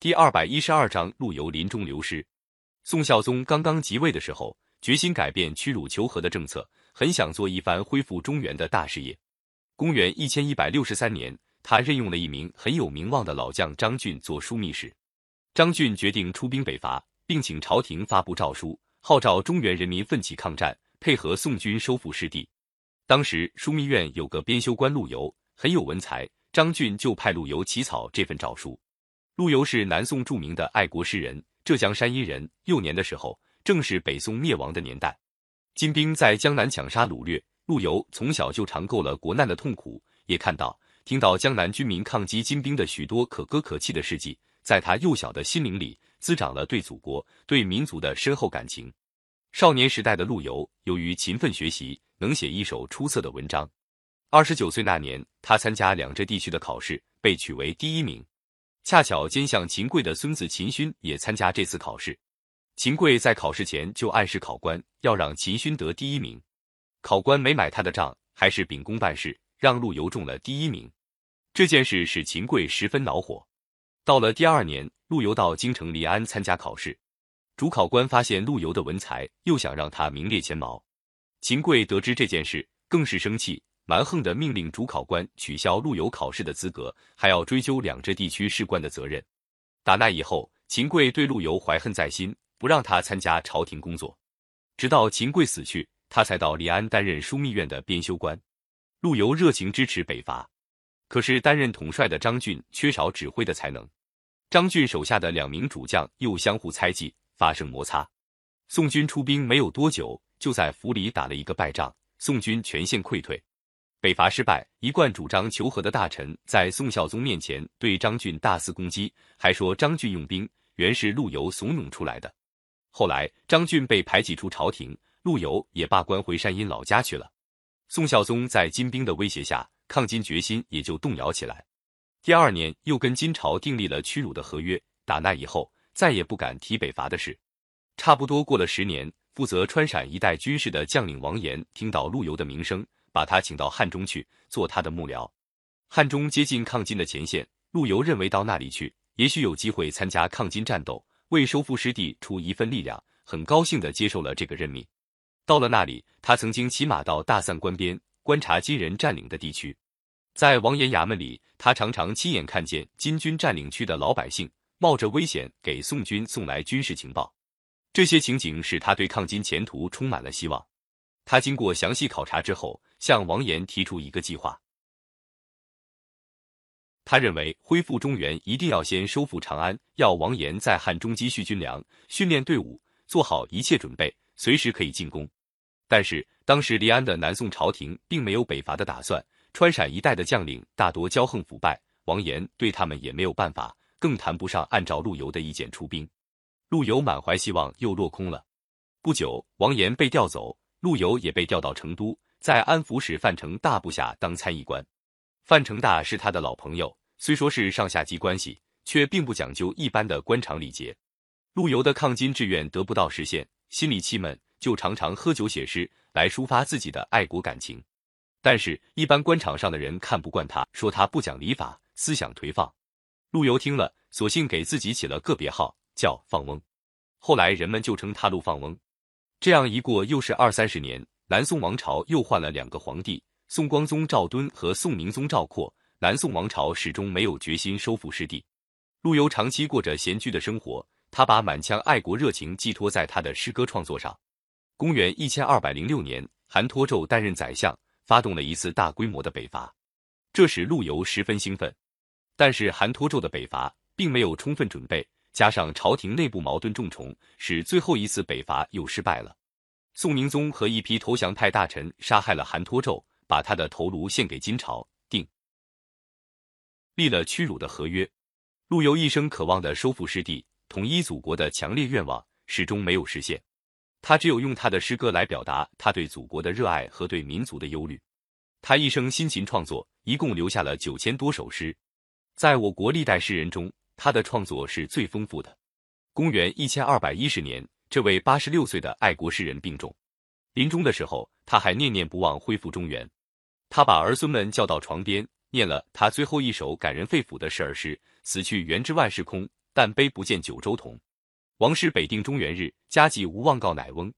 第二百一十二章陆游临终流失。宋孝宗刚刚即位的时候，决心改变屈辱求和的政策，很想做一番恢复中原的大事业。公元一千一百六十三年，他任用了一名很有名望的老将张俊做枢密使。张俊决定出兵北伐，并请朝廷发布诏书，号召中原人民奋起抗战，配合宋军收复失地。当时枢密院有个编修官陆游，很有文才，张俊就派陆游起草这份诏书。陆游是南宋著名的爱国诗人，浙江山阴人。幼年的时候，正是北宋灭亡的年代，金兵在江南抢杀掳掠，陆游从小就尝够了国难的痛苦，也看到、听到江南军民抗击金兵的许多可歌可泣的事迹，在他幼小的心灵里滋长了对祖国、对民族的深厚感情。少年时代的陆游，由于勤奋学习，能写一首出色的文章。二十九岁那年，他参加两浙地区的考试，被取为第一名。恰巧奸相秦桧的孙子秦勋也参加这次考试，秦桧在考试前就暗示考官要让秦勋得第一名，考官没买他的账，还是秉公办事，让陆游中了第一名。这件事使秦桧十分恼火。到了第二年，陆游到京城临安参加考试，主考官发现陆游的文才，又想让他名列前茅。秦桧得知这件事，更是生气。蛮横的命令主考官取消陆游考试的资格，还要追究两浙地区士官的责任。打那以后，秦桧对陆游怀恨在心，不让他参加朝廷工作。直到秦桧死去，他才到临安担任枢密院的编修官。陆游热情支持北伐，可是担任统帅的张俊缺少指挥的才能。张俊手下的两名主将又相互猜忌，发生摩擦。宋军出兵没有多久，就在府里打了一个败仗，宋军全线溃退。北伐失败，一贯主张求和的大臣在宋孝宗面前对张俊大肆攻击，还说张俊用兵原是陆游怂恿出来的。后来张俊被排挤出朝廷，陆游也罢官回山阴老家去了。宋孝宗在金兵的威胁下，抗金决心也就动摇起来。第二年又跟金朝订立了屈辱的合约，打那以后再也不敢提北伐的事。差不多过了十年，负责川陕一带军事的将领王延听到陆游的名声。把他请到汉中去做他的幕僚。汉中接近抗金的前线，陆游认为到那里去，也许有机会参加抗金战斗，为收复失地出一份力量，很高兴的接受了这个任命。到了那里，他曾经骑马到大散关边观察金人占领的地区，在王延衙门里，他常常亲眼看见金军占领区的老百姓冒着危险给宋军送来军事情报，这些情景使他对抗金前途充满了希望。他经过详细考察之后。向王延提出一个计划。他认为恢复中原一定要先收复长安，要王延在汉中积蓄军粮，训练队伍，做好一切准备，随时可以进攻。但是当时临安的南宋朝廷并没有北伐的打算，川陕一带的将领大多骄横腐败，王延对他们也没有办法，更谈不上按照陆游的意见出兵。陆游满怀希望又落空了。不久，王延被调走，陆游也被调到成都。在安抚使范成大部下当参议官，范成大是他的老朋友，虽说是上下级关系，却并不讲究一般的官场礼节。陆游的抗金志愿得不到实现，心里气闷，就常常喝酒写诗来抒发自己的爱国感情。但是，一般官场上的人看不惯他，说他不讲礼法，思想颓放。陆游听了，索性给自己起了个别号，叫放翁。后来人们就称他陆放翁。这样一过，又是二三十年。南宋王朝又换了两个皇帝，宋光宗赵敦和宋宁宗赵括。南宋王朝始终没有决心收复失地。陆游长期过着闲居的生活，他把满腔爱国热情寄托在他的诗歌创作上。公元一千二百零六年，韩托胄担任宰相，发动了一次大规模的北伐，这使陆游十分兴奋。但是韩托胄的北伐并没有充分准备，加上朝廷内部矛盾重重，使最后一次北伐又失败了。宋宁宗和一批投降派大臣杀害了韩托胄，把他的头颅献给金朝，定立了屈辱的合约。陆游一生渴望的收复失地、统一祖国的强烈愿望始终没有实现，他只有用他的诗歌来表达他对祖国的热爱和对民族的忧虑。他一生辛勤创作，一共留下了九千多首诗，在我国历代诗人中，他的创作是最丰富的。公元一千二百一十年。这位八十六岁的爱国诗人病重，临终的时候，他还念念不忘恢复中原。他把儿孙们叫到床边，念了他最后一首感人肺腑的十二诗：“死去元知万事空，但悲不见九州同。王师北定中原日，家祭无忘告乃翁。